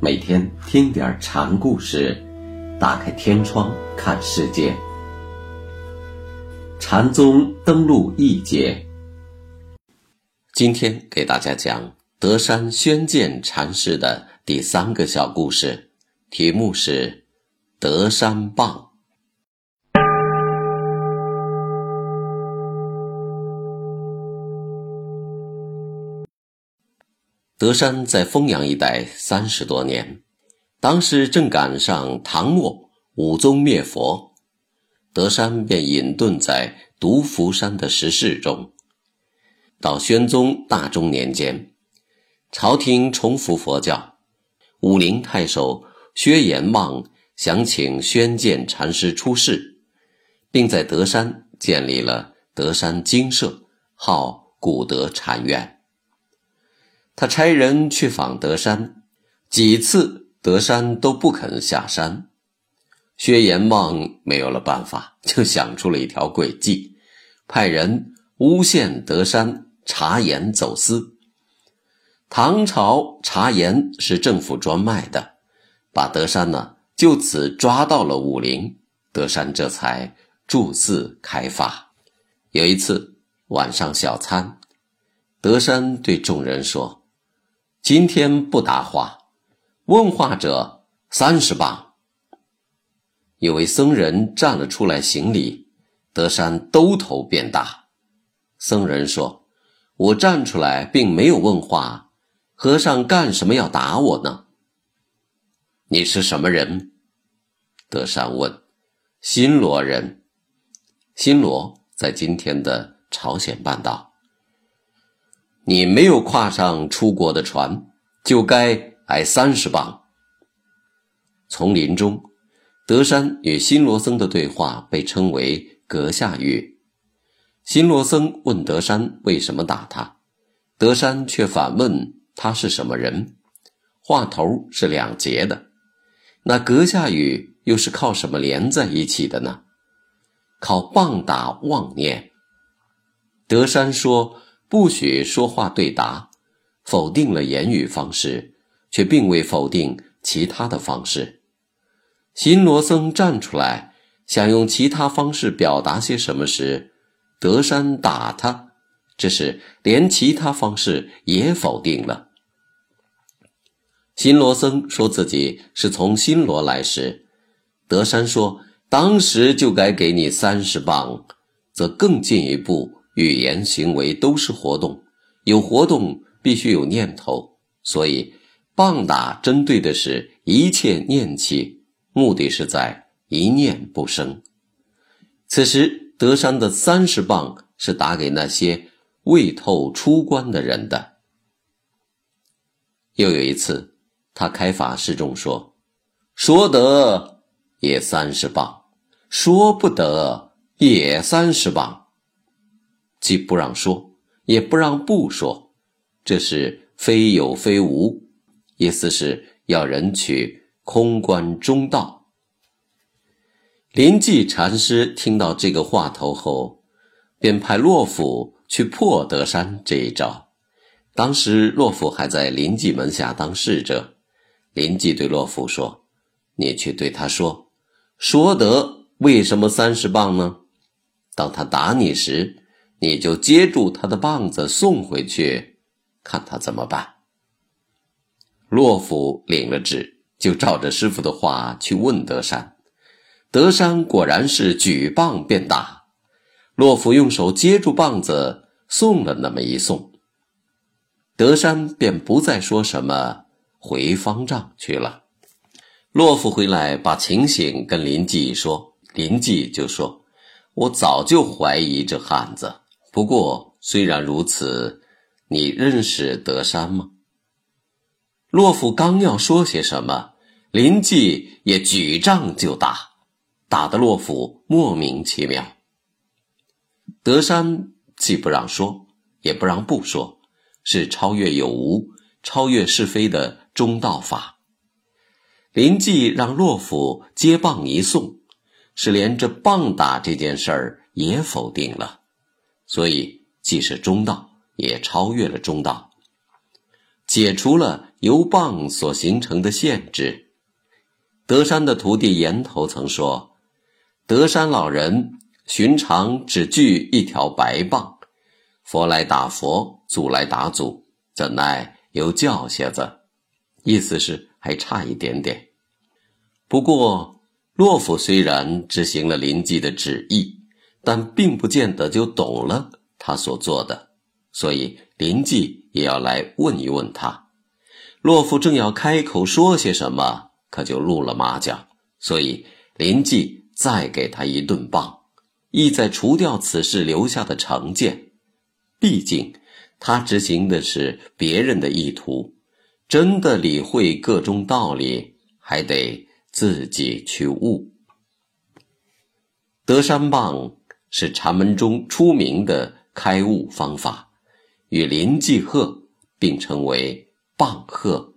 每天听点禅故事，打开天窗看世界。禅宗登陆一节，今天给大家讲德山宣鉴禅师的第三个小故事，题目是“德山棒”。德山在丰阳一带三十多年，当时正赶上唐末武宗灭佛，德山便隐遁在独福山的石室中。到宣宗大中年间，朝廷重扶佛教，武陵太守薛延望想请宣鉴禅师出世，并在德山建立了德山精舍，号古德禅院。他差人去访德山，几次德山都不肯下山。薛延望没有了办法，就想出了一条诡计，派人诬陷德山茶盐走私。唐朝茶盐是政府专卖的，把德山呢就此抓到了武陵，德山这才注寺开发。有一次晚上小餐，德山对众人说。今天不答话，问话者三十磅。有位僧人站了出来行礼，德山兜头便打。僧人说：“我站出来并没有问话，和尚干什么要打我呢？”你是什么人？德山问。新罗人。新罗在今天的朝鲜半岛。你没有跨上出国的船，就该挨三十磅。丛林中，德山与新罗僧的对话被称为“阁下语”。新罗僧问德山为什么打他，德山却反问他是什么人，话头是两截的。那阁下语又是靠什么连在一起的呢？靠棒打妄念。德山说。不许说话对答，否定了言语方式，却并未否定其他的方式。新罗僧站出来，想用其他方式表达些什么时，德山打他，这是连其他方式也否定了。新罗僧说自己是从新罗来时，德山说当时就该给你三十磅，则更进一步。语言行为都是活动，有活动必须有念头，所以棒打针对的是一切念气，目的是在一念不生。此时德山的三十棒是打给那些未透出关的人的。又有一次，他开法示众说：“说得也三十棒，说不得也三十棒。”既不让说，也不让不说，这是非有非无，意思是要人去空观中道。临济禅师听到这个话头后，便派洛甫去破德山这一招。当时洛甫还在临济门下当侍者，临济对洛甫说：“你去对他说，说得为什么三十磅呢？当他打你时。”你就接住他的棒子送回去，看他怎么办。洛甫领了旨，就照着师傅的话去问德山。德山果然是举棒便打，洛甫用手接住棒子送了那么一送，德山便不再说什么，回方丈去了。洛甫回来把情形跟林记说，林记就说：“我早就怀疑这汉子。”不过，虽然如此，你认识德山吗？洛夫刚要说些什么，林记也举杖就打，打得洛夫莫名其妙。德山既不让说，也不让不说，是超越有无、超越是非的中道法。林记让洛夫接棒一送，是连这棒打这件事儿也否定了。所以，既是中道，也超越了中道。解除了由棒所形成的限制。德山的徒弟岩头曾说：“德山老人寻常只锯一条白棒，佛来打佛，祖来打祖，怎奈有教些子？”意思是还差一点点。不过，洛甫虽然执行了林记的旨意，但并不见得就懂了他所做的，所以林记也要来问一问他。洛夫正要开口说些什么，可就露了马脚，所以林记再给他一顿棒，意在除掉此事留下的成见。毕竟，他执行的是别人的意图，真的理会各中道理，还得。自己去悟。德山棒是禅门中出名的开悟方法，与林济鹤并称为棒鹤。